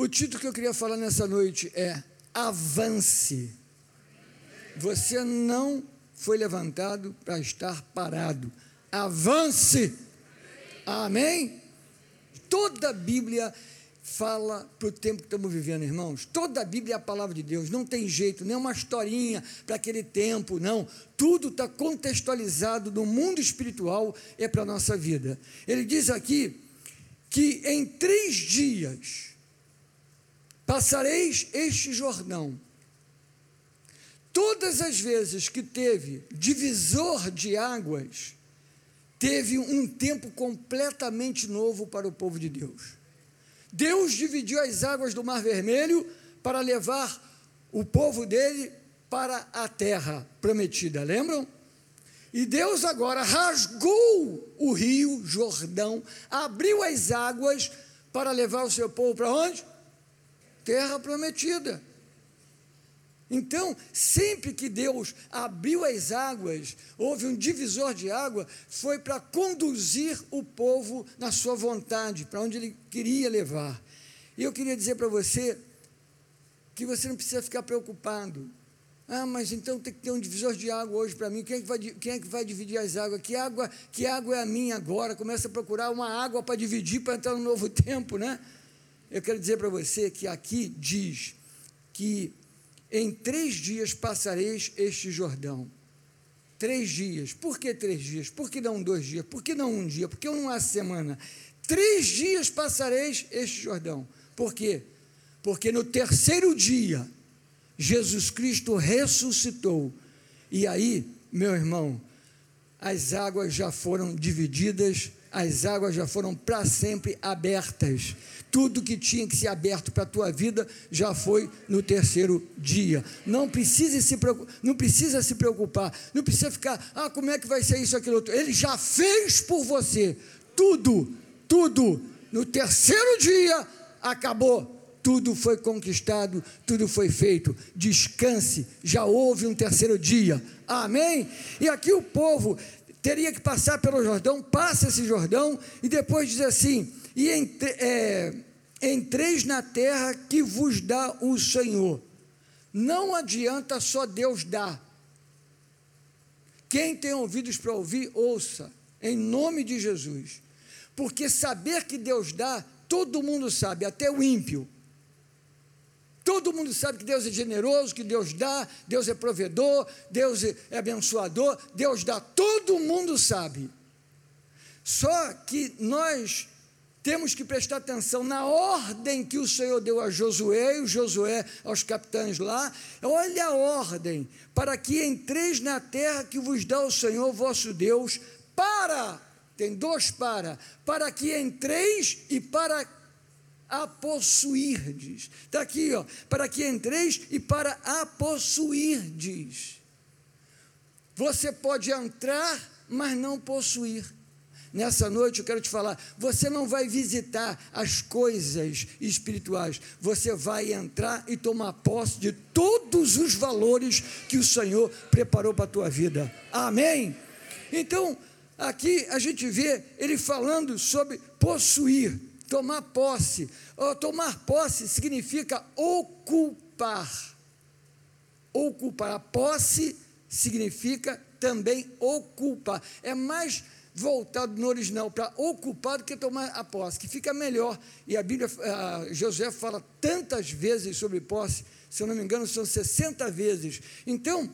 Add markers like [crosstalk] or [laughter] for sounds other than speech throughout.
O título que eu queria falar nessa noite é Avance. Você não foi levantado para estar parado. Avance. Amém? Toda a Bíblia fala para o tempo que estamos vivendo, irmãos. Toda a Bíblia é a palavra de Deus, não tem jeito, nem uma historinha para aquele tempo, não. Tudo está contextualizado no mundo espiritual, é para a nossa vida. Ele diz aqui que em três dias passareis este Jordão. Todas as vezes que teve divisor de águas, teve um tempo completamente novo para o povo de Deus. Deus dividiu as águas do Mar Vermelho para levar o povo dele para a terra prometida, lembram? E Deus agora rasgou o rio Jordão, abriu as águas para levar o seu povo para onde? Terra prometida. Então, sempre que Deus abriu as águas, houve um divisor de água, foi para conduzir o povo na sua vontade, para onde ele queria levar. E eu queria dizer para você que você não precisa ficar preocupado. Ah, mas então tem que ter um divisor de água hoje para mim. Quem é, que vai, quem é que vai dividir as águas? Que água, que água é a minha agora? Começa a procurar uma água para dividir para entrar no novo [laughs] tempo, né? Eu quero dizer para você que aqui diz que em três dias passareis este Jordão. Três dias. Por que três dias? Por que não dois dias? Por que não um dia? Por que não uma semana? Três dias passareis este Jordão. Por quê? Porque no terceiro dia, Jesus Cristo ressuscitou. E aí, meu irmão, as águas já foram divididas, as águas já foram para sempre abertas. Tudo que tinha que ser aberto para a tua vida já foi no terceiro dia. Não precisa se preocupar, não precisa se preocupar, não precisa ficar, ah, como é que vai ser isso aquilo outro. Ele já fez por você tudo, tudo. No terceiro dia acabou. Tudo foi conquistado, tudo foi feito. Descanse, já houve um terceiro dia. Amém? E aqui o povo teria que passar pelo Jordão, passa esse Jordão e depois diz assim: e entre, é, entreis na terra que vos dá o Senhor. Não adianta só Deus dar. Quem tem ouvidos para ouvir, ouça, em nome de Jesus. Porque saber que Deus dá, todo mundo sabe, até o ímpio. Todo mundo sabe que Deus é generoso, que Deus dá, Deus é provedor, Deus é abençoador, Deus dá, todo mundo sabe. Só que nós temos que prestar atenção na ordem que o Senhor deu a Josué e o Josué aos capitães lá. Olha a ordem, para que entreis na terra que vos dá o Senhor vosso Deus, para, tem dois para, para que entreis e para a possuirdes. Está aqui, ó, para que entreis e para a possuirdes. Você pode entrar, mas não possuir. Nessa noite eu quero te falar: você não vai visitar as coisas espirituais, você vai entrar e tomar posse de todos os valores que o Senhor preparou para a tua vida. Amém? Então, aqui a gente vê ele falando sobre possuir, tomar posse. Tomar posse significa ocupar. Ocupar. A posse significa também ocupar. É mais voltado no original para ocupar do que tomar a posse, que fica melhor. E a Bíblia, a José fala tantas vezes sobre posse, se eu não me engano, são 60 vezes. Então,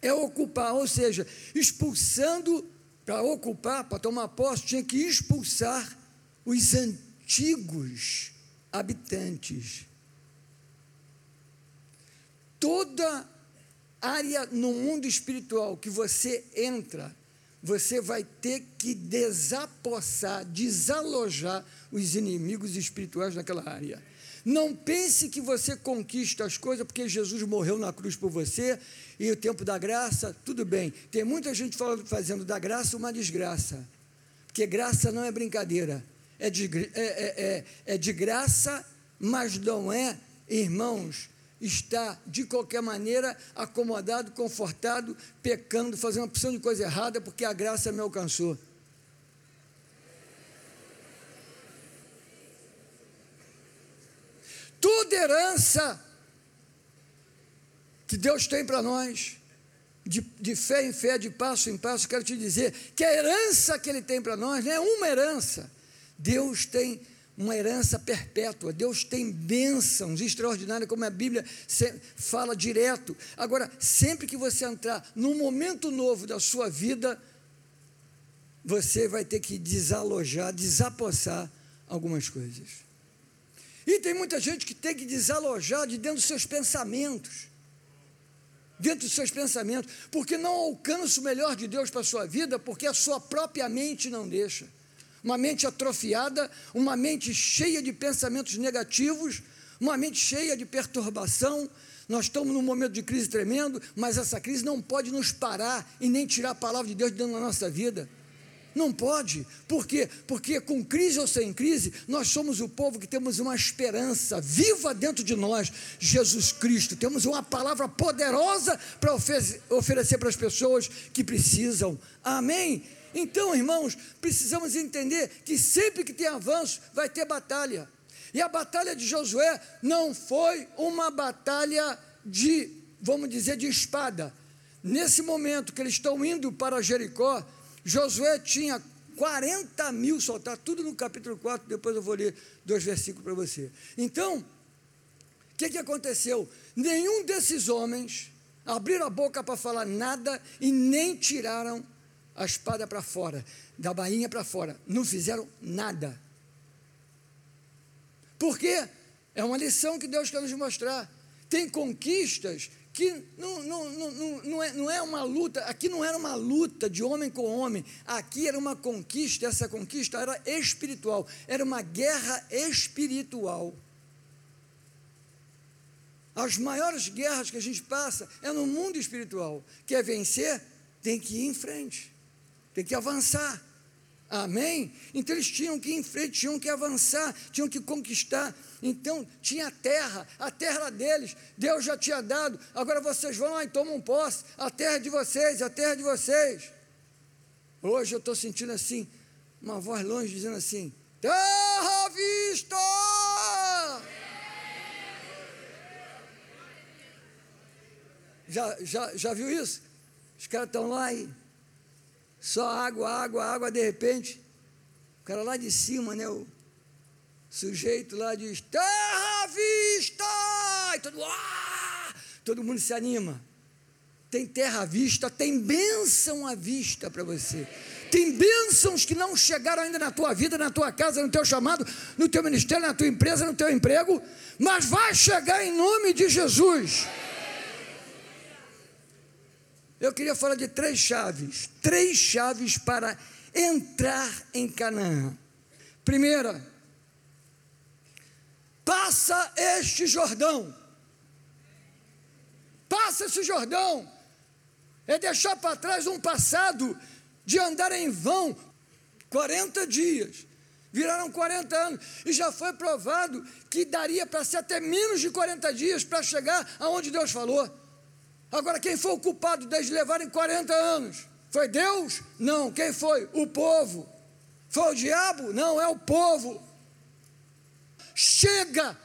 é ocupar, ou seja, expulsando, para ocupar, para tomar posse, tinha que expulsar os antigos habitantes. Toda área no mundo espiritual que você entra, você vai ter que desapossar, desalojar os inimigos espirituais naquela área. Não pense que você conquista as coisas porque Jesus morreu na cruz por você e o tempo da graça, tudo bem. Tem muita gente falando, fazendo da graça uma desgraça. Porque graça não é brincadeira. É de, é, é, é, é de graça, mas não é, irmãos, está, de qualquer maneira, acomodado, confortado, pecando, fazendo uma opção de coisa errada, porque a graça me alcançou. toda herança que Deus tem para nós, de, de, fé em fé, de passo em passo, quero te dizer que a herança que Ele tem para nós não é uma herança. Deus tem uma herança perpétua, Deus tem bênçãos extraordinárias, como a Bíblia fala direto. Agora, sempre que você entrar num momento novo da sua vida, você vai ter que desalojar, desapossar algumas coisas. E tem muita gente que tem que desalojar de dentro dos seus pensamentos. Dentro dos seus pensamentos, porque não alcança o melhor de Deus para a sua vida, porque a sua própria mente não deixa. Uma mente atrofiada, uma mente cheia de pensamentos negativos, uma mente cheia de perturbação. Nós estamos num momento de crise tremendo, mas essa crise não pode nos parar e nem tirar a palavra de Deus de dentro da nossa vida. Não pode. Por quê? Porque com crise ou sem crise, nós somos o povo que temos uma esperança viva dentro de nós, Jesus Cristo. Temos uma palavra poderosa para oferecer para as pessoas que precisam. Amém? Então, irmãos, precisamos entender que sempre que tem avanço, vai ter batalha. E a batalha de Josué não foi uma batalha de, vamos dizer, de espada. Nesse momento que eles estão indo para Jericó, Josué tinha 40 mil soldados, tá tudo no capítulo 4, depois eu vou ler dois versículos para você. Então, o que, que aconteceu? Nenhum desses homens abriram a boca para falar nada e nem tiraram a espada para fora, da bainha para fora. Não fizeram nada. Por quê? É uma lição que Deus quer nos mostrar. Tem conquistas que não, não, não, não, é, não é uma luta, aqui não era uma luta de homem com homem, aqui era uma conquista, essa conquista era espiritual, era uma guerra espiritual. As maiores guerras que a gente passa é no mundo espiritual. Quer vencer? Tem que ir em frente, tem que avançar. Amém? Então eles tinham que ir em frente, tinham que avançar, tinham que conquistar. Então tinha a terra, a terra deles, Deus já tinha dado. Agora vocês vão lá e tomam posse, a terra de vocês, a terra de vocês. Hoje eu estou sentindo assim, uma voz longe dizendo assim: Terra vista! Já, já, já viu isso? Os caras estão lá e só água, água, água, de repente, o cara lá de cima, né, o sujeito lá diz, terra vista! E todo, todo mundo se anima. Tem terra à vista, tem bênção à vista para você. Tem bênçãos que não chegaram ainda na tua vida, na tua casa, no teu chamado, no teu ministério, na tua empresa, no teu emprego, mas vai chegar em nome de Jesus. Eu queria falar de três chaves, três chaves para entrar em Canaã. Primeira, passa este Jordão. Passa esse Jordão. É deixar para trás um passado de andar em vão 40 dias. Viraram 40 anos e já foi provado que daria para ser até menos de 40 dias para chegar aonde Deus falou. Agora, quem foi o culpado deles levarem 40 anos? Foi Deus? Não. Quem foi? O povo. Foi o diabo? Não, é o povo. Chega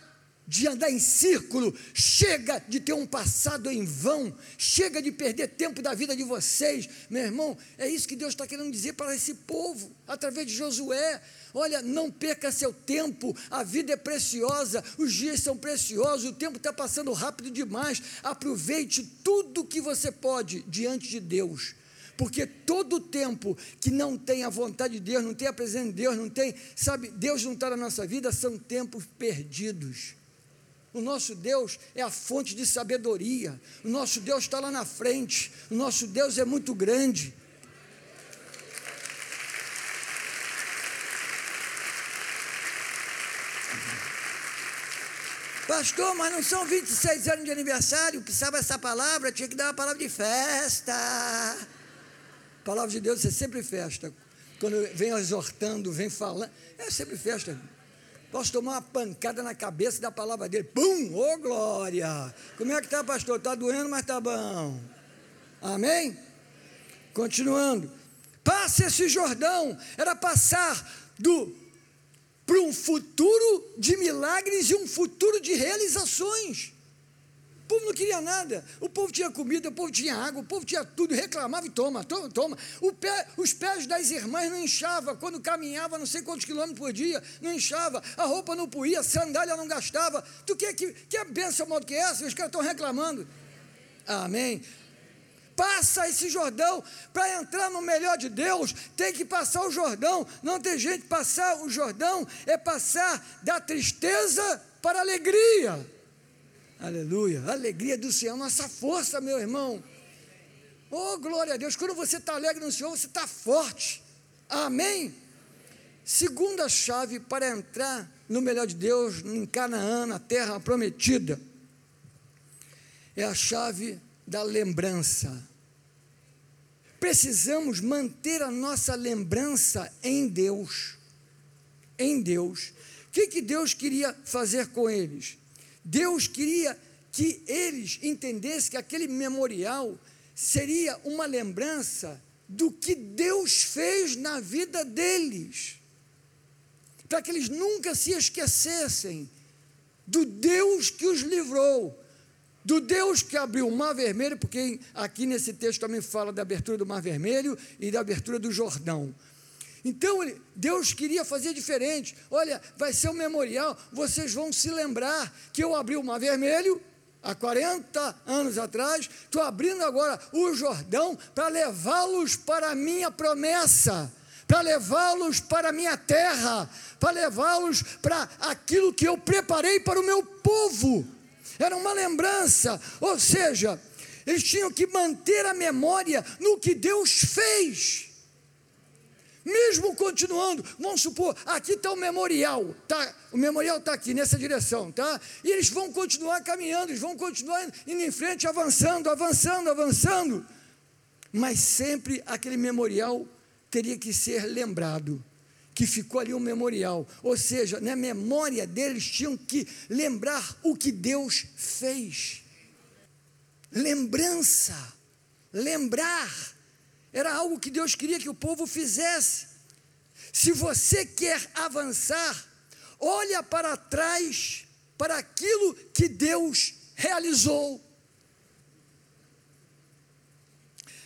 de andar em círculo, chega de ter um passado em vão, chega de perder tempo da vida de vocês, meu irmão. É isso que Deus está querendo dizer para esse povo, através de Josué. Olha, não perca seu tempo, a vida é preciosa, os dias são preciosos, o tempo está passando rápido demais. Aproveite tudo que você pode diante de Deus. Porque todo tempo que não tem a vontade de Deus, não tem a presença de Deus, não tem, sabe, Deus não está na nossa vida, são tempos perdidos. O nosso Deus é a fonte de sabedoria. O nosso Deus está lá na frente. O nosso Deus é muito grande. Pastor, mas não são 26 anos de aniversário, precisava essa palavra, tinha que dar uma palavra de festa. A palavra de Deus é sempre festa. Quando vem exortando, vem falando, é sempre festa. Posso tomar uma pancada na cabeça da palavra dele. Pum! Ô oh, glória! Como é que está, pastor? Está doendo, mas está bom. Amém? Continuando. Passe esse Jordão. Era passar do para um futuro de milagre milagres e um futuro de realizações. O povo não queria nada. O povo tinha comida, o povo tinha água, o povo tinha tudo, reclamava e toma, toma, toma. Pé, os pés das irmãs não inchava, quando caminhava não sei quantos quilômetros por dia, não inchava, a roupa não puía, a sandália não gastava. Tu quer que, que a benção modo que essa? Os caras estão reclamando. Amém. Passa esse Jordão para entrar no melhor de Deus, tem que passar o Jordão. Não tem gente passar o Jordão, é passar da tristeza para a alegria. Aleluia. A alegria do Senhor, nossa força, meu irmão. Oh, glória a Deus. Quando você está alegre no Senhor, você está forte. Amém? Segunda chave para entrar no melhor de Deus, em Canaã, na terra prometida, é a chave da lembrança. Precisamos manter a nossa lembrança em Deus. Em Deus. O que, que Deus queria fazer com eles? Deus queria que eles entendessem que aquele memorial seria uma lembrança do que Deus fez na vida deles, para que eles nunca se esquecessem do Deus que os livrou, do Deus que abriu o Mar Vermelho, porque aqui nesse texto também fala da abertura do Mar Vermelho e da abertura do Jordão. Então Deus queria fazer diferente. Olha, vai ser um memorial, vocês vão se lembrar que eu abri o Mar Vermelho há 40 anos atrás, estou abrindo agora o Jordão para levá-los para a minha promessa, para levá-los para a minha terra, para levá-los para aquilo que eu preparei para o meu povo. Era uma lembrança, ou seja, eles tinham que manter a memória no que Deus fez mesmo continuando, vamos supor, aqui está o memorial, tá? O memorial está aqui nessa direção, tá? E eles vão continuar caminhando, eles vão continuar indo em frente, avançando, avançando, avançando. Mas sempre aquele memorial teria que ser lembrado, que ficou ali um memorial. Ou seja, na memória deles tinham que lembrar o que Deus fez. Lembrança, lembrar era algo que Deus queria que o povo fizesse. Se você quer avançar, olha para trás para aquilo que Deus realizou.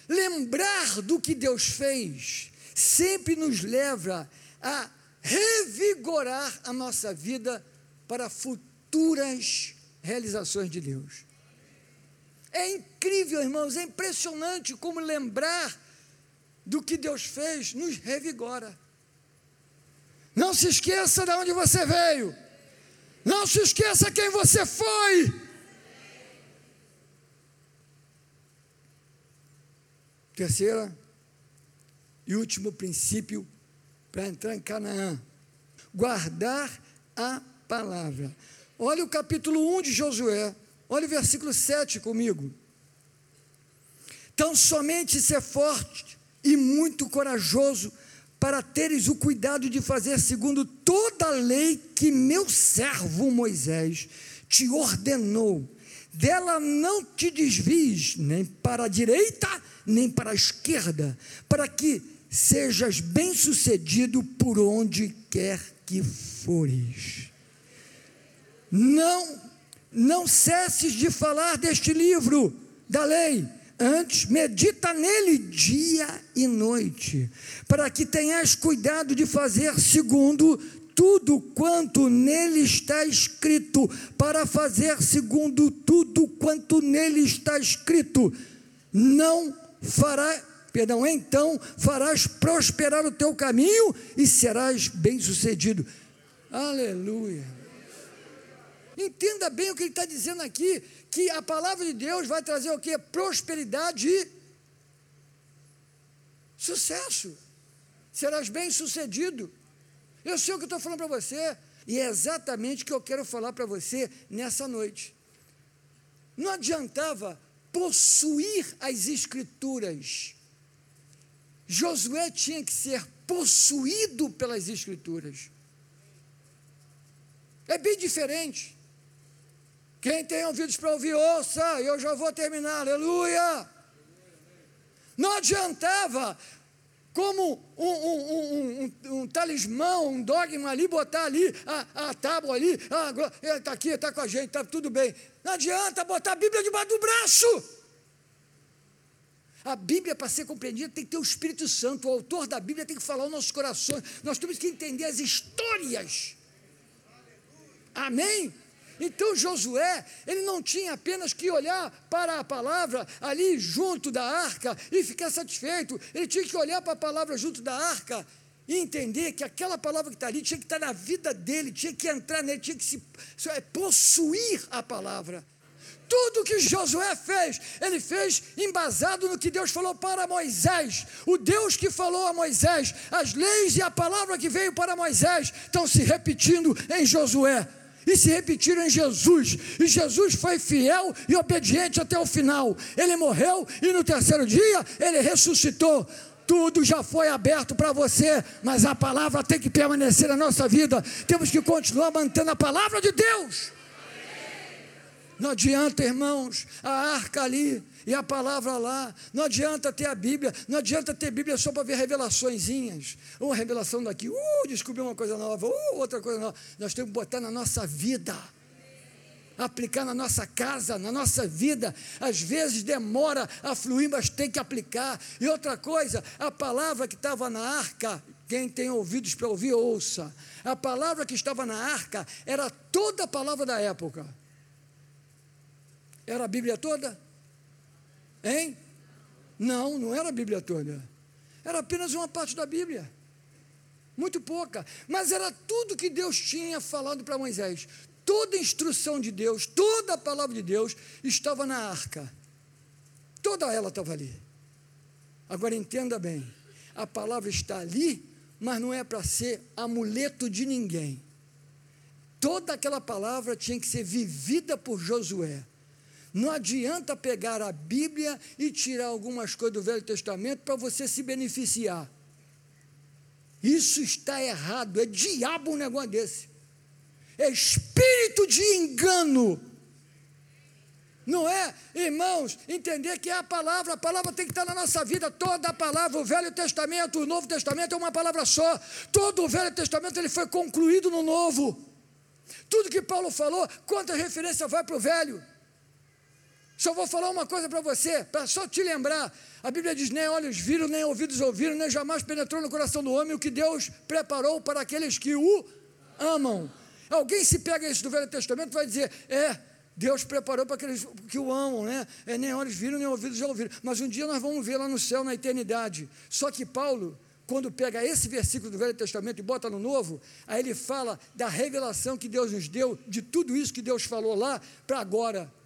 Lembrar do que Deus fez sempre nos leva a revigorar a nossa vida para futuras realizações de Deus. É incrível, irmãos, é impressionante como lembrar do que Deus fez nos revigora. Não se esqueça de onde você veio. Não se esqueça quem você foi. Terceira e último princípio para entrar em Canaã: guardar a palavra. Olha o capítulo 1 de Josué, olha o versículo 7 comigo. Então somente ser forte e muito corajoso para teres o cuidado de fazer segundo toda a lei que meu servo Moisés te ordenou. Dela não te desvies nem para a direita, nem para a esquerda, para que sejas bem-sucedido por onde quer que fores. Não, não cesses de falar deste livro da lei Antes, medita nele dia e noite, para que tenhas cuidado de fazer segundo tudo quanto nele está escrito, para fazer segundo tudo quanto nele está escrito. Não fará, perdão, então farás prosperar o teu caminho e serás bem-sucedido. Aleluia. Entenda bem o que ele está dizendo aqui, que a palavra de Deus vai trazer o que? Prosperidade e sucesso. Serás bem sucedido. Eu sei o que estou falando para você, e é exatamente o que eu quero falar para você nessa noite. Não adiantava possuir as escrituras. Josué tinha que ser possuído pelas escrituras. É bem diferente. Quem tem ouvidos para ouvir, ouça, eu já vou terminar, aleluia. Não adiantava como um, um, um, um, talismã, um dogma ali, botar ali a, a tábua ali, ah, está aqui, está com a gente, está tudo bem. Não adianta botar a Bíblia debaixo do braço. A Bíblia, para ser compreendida, tem que ter o Espírito Santo. O autor da Bíblia tem que falar aos nossos corações. Nós temos que entender as histórias. Amém? Então Josué, ele não tinha apenas que olhar para a palavra ali junto da arca e ficar satisfeito, ele tinha que olhar para a palavra junto da arca e entender que aquela palavra que está ali tinha que estar na vida dele, tinha que entrar nele, tinha que se é, possuir a palavra. Tudo que Josué fez, ele fez embasado no que Deus falou para Moisés. O Deus que falou a Moisés, as leis e a palavra que veio para Moisés estão se repetindo em Josué e se repetiram em Jesus. E Jesus foi fiel e obediente até o final. Ele morreu e no terceiro dia ele ressuscitou. Tudo já foi aberto para você, mas a palavra tem que permanecer na nossa vida. Temos que continuar mantendo a palavra de Deus. Não adianta, irmãos, a arca ali, e a palavra lá. Não adianta ter a Bíblia, não adianta ter Bíblia só para ver revelaçõezinhas. Uma revelação daqui, uh, descobri uma coisa nova, uh, outra coisa nova. Nós temos que botar na nossa vida. Aplicar na nossa casa, na nossa vida. Às vezes demora a fluir, mas tem que aplicar. E outra coisa, a palavra que estava na arca, quem tem ouvidos para ouvir, ouça. A palavra que estava na arca era toda a palavra da época. Era a Bíblia toda? Hein? Não, não era a Bíblia toda. Era apenas uma parte da Bíblia. Muito pouca. Mas era tudo que Deus tinha falado para Moisés. Toda a instrução de Deus, toda a palavra de Deus estava na arca. Toda ela estava ali. Agora entenda bem: a palavra está ali, mas não é para ser amuleto de ninguém. Toda aquela palavra tinha que ser vivida por Josué. Não adianta pegar a Bíblia e tirar algumas coisas do Velho Testamento para você se beneficiar. Isso está errado, é diabo um negócio desse. É espírito de engano. Não é, irmãos, entender que é a palavra, a palavra tem que estar na nossa vida, toda a palavra, o Velho Testamento, o Novo Testamento é uma palavra só. Todo o Velho Testamento ele foi concluído no Novo. Tudo que Paulo falou, quanta referência vai para o Velho? Só vou falar uma coisa para você, para só te lembrar. A Bíblia diz: nem olhos viram, nem ouvidos ouviram, nem jamais penetrou no coração do homem o que Deus preparou para aqueles que o amam. Alguém se pega isso do Velho Testamento vai dizer: é, Deus preparou para aqueles que o amam, né? É, nem olhos viram, nem ouvidos já ouviram. Mas um dia nós vamos ver lá no céu, na eternidade. Só que Paulo, quando pega esse versículo do Velho Testamento e bota no Novo, aí ele fala da revelação que Deus nos deu, de tudo isso que Deus falou lá, para agora.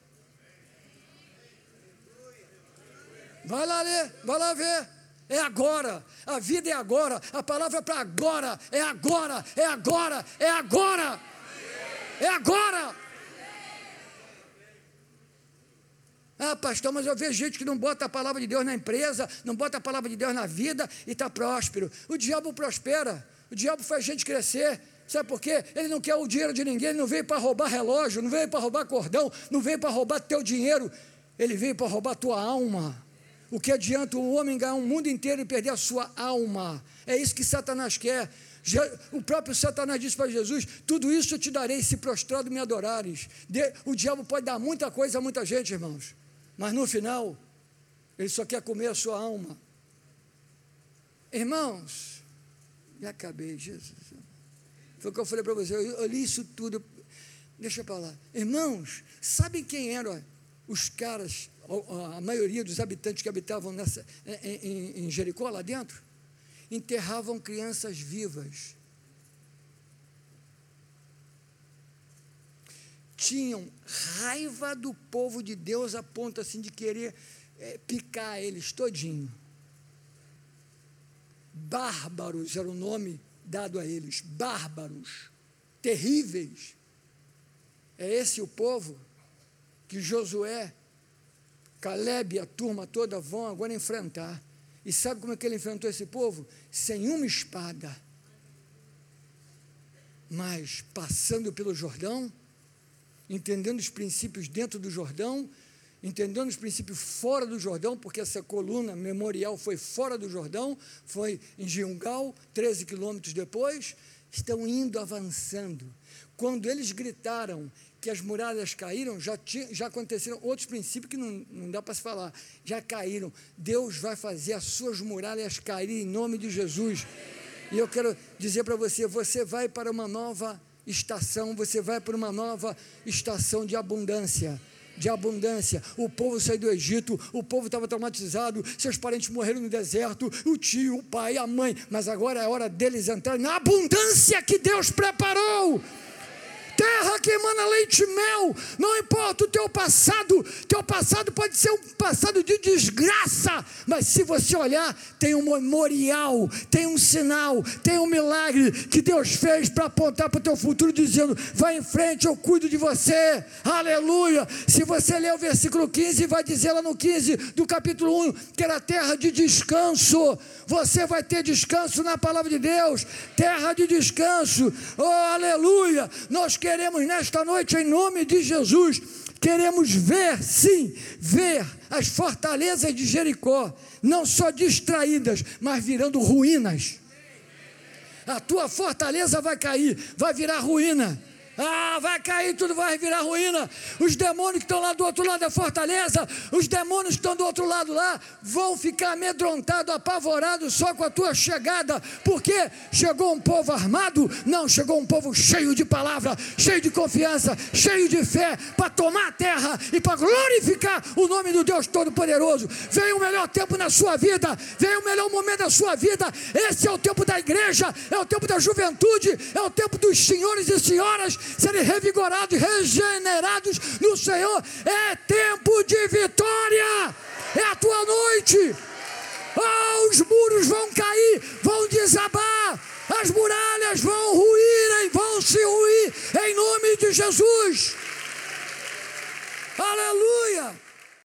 Vai lá ler, vai lá ver. É agora, a vida é agora, a palavra é para agora, é agora, é agora, é agora, é agora. Ah, pastor, mas eu vejo gente que não bota a palavra de Deus na empresa, não bota a palavra de Deus na vida e está próspero. O diabo prospera, o diabo faz gente crescer. Sabe por quê? Ele não quer o dinheiro de ninguém, ele não veio para roubar relógio, não veio para roubar cordão, não veio para roubar teu dinheiro, ele veio para roubar tua alma. O que adianta um homem ganhar um mundo inteiro e perder a sua alma? É isso que Satanás quer. O próprio Satanás disse para Jesus: Tudo isso eu te darei se prostrado me adorares. O diabo pode dar muita coisa a muita gente, irmãos, mas no final, ele só quer comer a sua alma. Irmãos, já acabei, Jesus. Foi o que eu falei para você, eu li isso tudo. Deixa para lá. Irmãos, sabem quem eram os caras a maioria dos habitantes que habitavam nessa, em, em Jericó, lá dentro, enterravam crianças vivas. Tinham raiva do povo de Deus a ponto assim de querer é, picar eles todinho. Bárbaros era o nome dado a eles, bárbaros, terríveis. É esse o povo que Josué Caleb e a turma toda vão agora enfrentar. E sabe como é que ele enfrentou esse povo? Sem uma espada. Mas passando pelo Jordão, entendendo os princípios dentro do Jordão, entendendo os princípios fora do Jordão, porque essa coluna memorial foi fora do Jordão, foi em Giungal, 13 quilômetros depois, estão indo avançando. Quando eles gritaram que as muralhas caíram, já, tinha, já aconteceram outros princípios que não, não dá para se falar, já caíram. Deus vai fazer as suas muralhas cair em nome de Jesus. E eu quero dizer para você: você vai para uma nova estação, você vai para uma nova estação de abundância de abundância. O povo saiu do Egito, o povo estava traumatizado, seus parentes morreram no deserto, o tio, o pai, a mãe, mas agora é hora deles entrarem na abundância que Deus preparou terra que emana leite e mel, não importa o teu passado, teu passado pode ser um passado de desgraça, mas se você olhar, tem um memorial, tem um sinal, tem um milagre que Deus fez para apontar para o teu futuro, dizendo: vai em frente, eu cuido de você, aleluia. Se você ler o versículo 15, vai dizer lá no 15 do capítulo 1 que era terra de descanso, você vai ter descanso na palavra de Deus, terra de descanso, oh aleluia. Nós queremos nesta noite, em nome de Jesus, queremos ver, sim, ver as fortalezas de Jericó, não só distraídas, mas virando ruínas. A tua fortaleza vai cair, vai virar ruína. Ah, vai cair, tudo vai virar ruína. Os demônios que estão lá do outro lado da fortaleza, os demônios que estão do outro lado lá, vão ficar amedrontados, apavorados só com a tua chegada. Porque chegou um povo armado? Não, chegou um povo cheio de palavra, cheio de confiança, cheio de fé, para tomar a terra e para glorificar o nome do Deus Todo-Poderoso. Vem o melhor tempo na sua vida, vem o melhor momento da sua vida. Esse é o tempo da igreja, é o tempo da juventude, é o tempo dos senhores e senhoras serem revigorados, regenerados no Senhor. É tempo de vitória, é a tua noite. Oh, os muros vão cair, vão desabar, as muralhas vão ruírem, vão se ruir, em nome de Jesus. Aleluia.